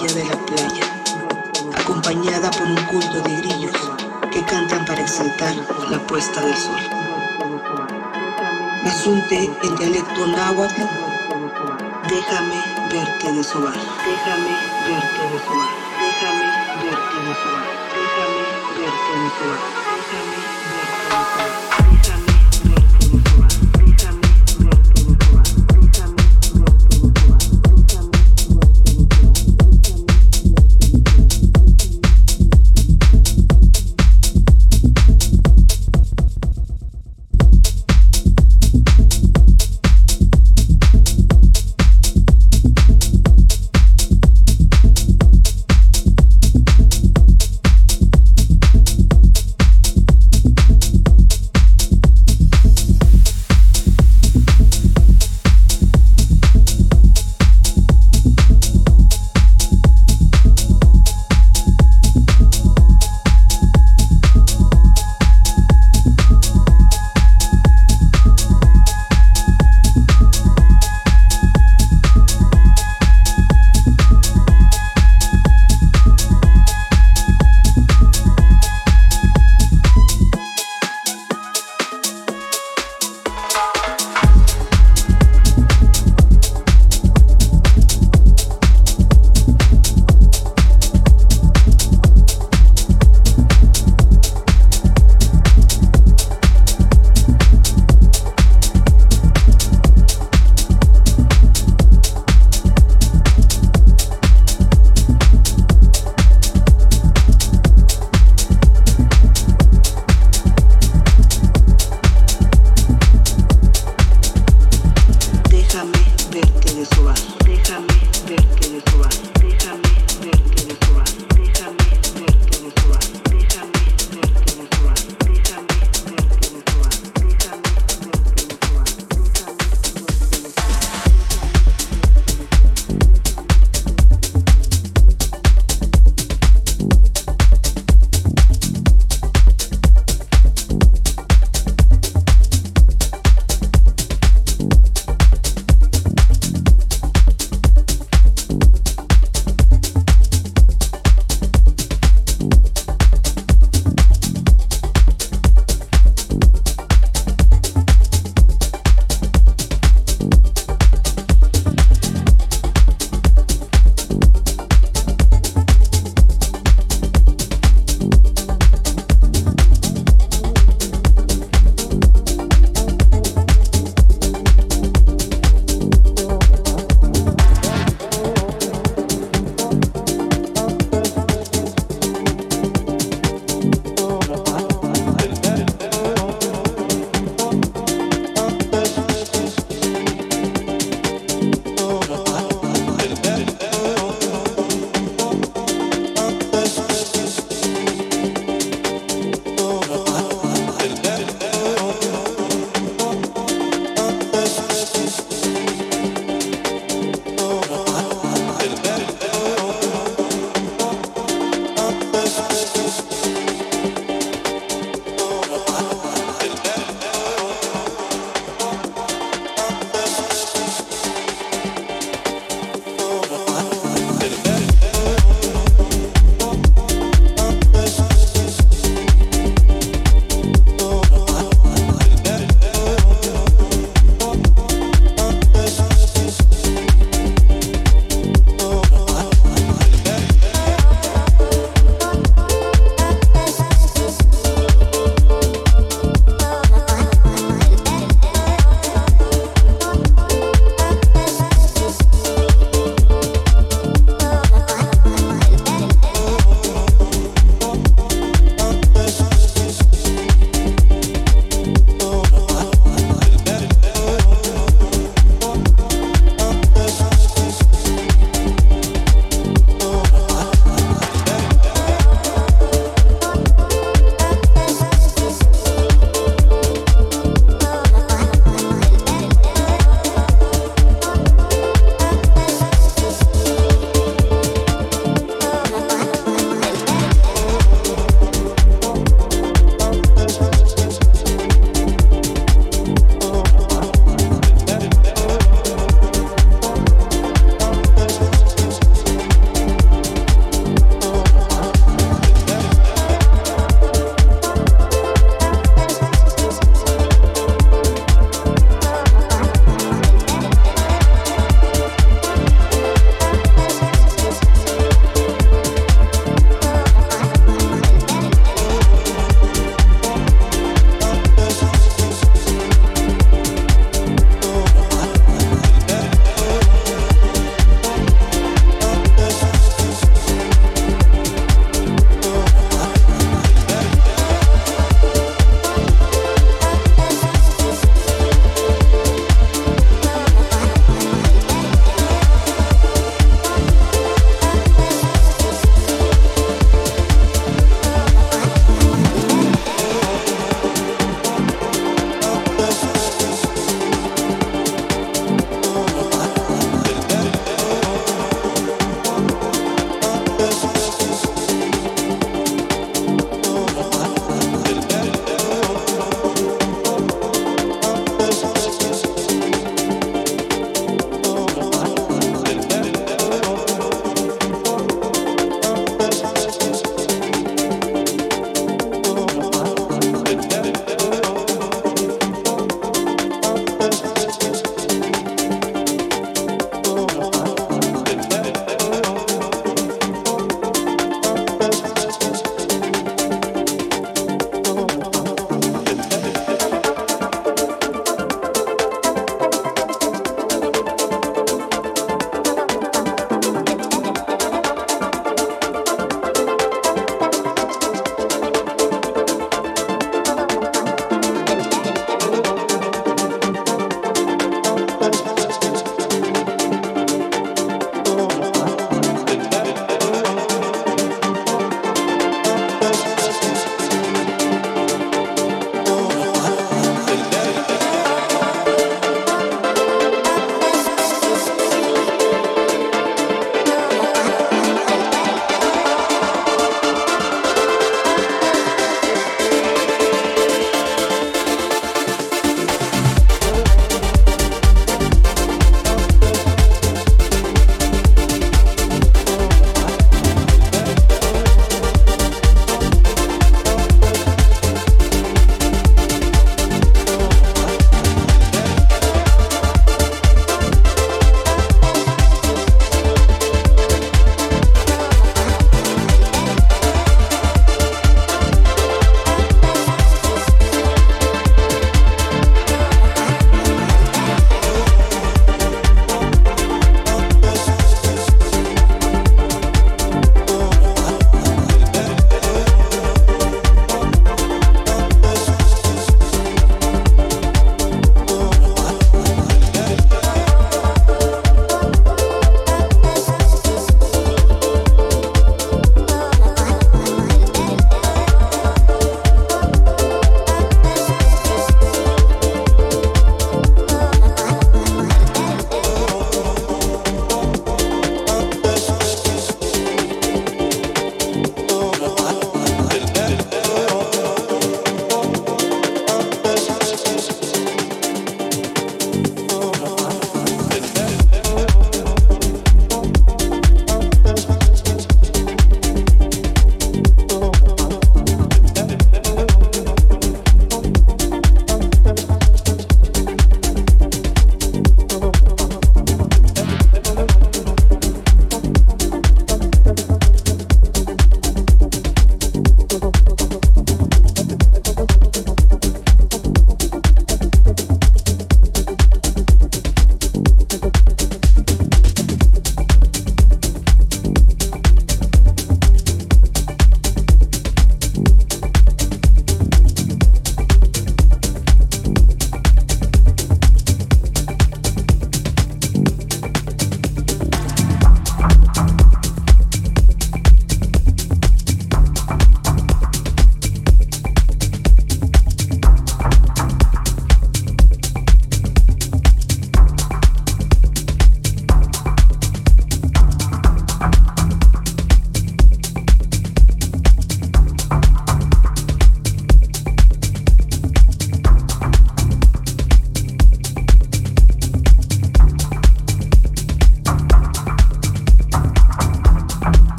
orilla de la playa, acompañada por un culto de grillos que cantan para exaltar la puesta del sol. Asunte en dialecto náhuatl, déjame verte de sobar, déjame verte de sobar, déjame verte de sobar, déjame verte de sobar,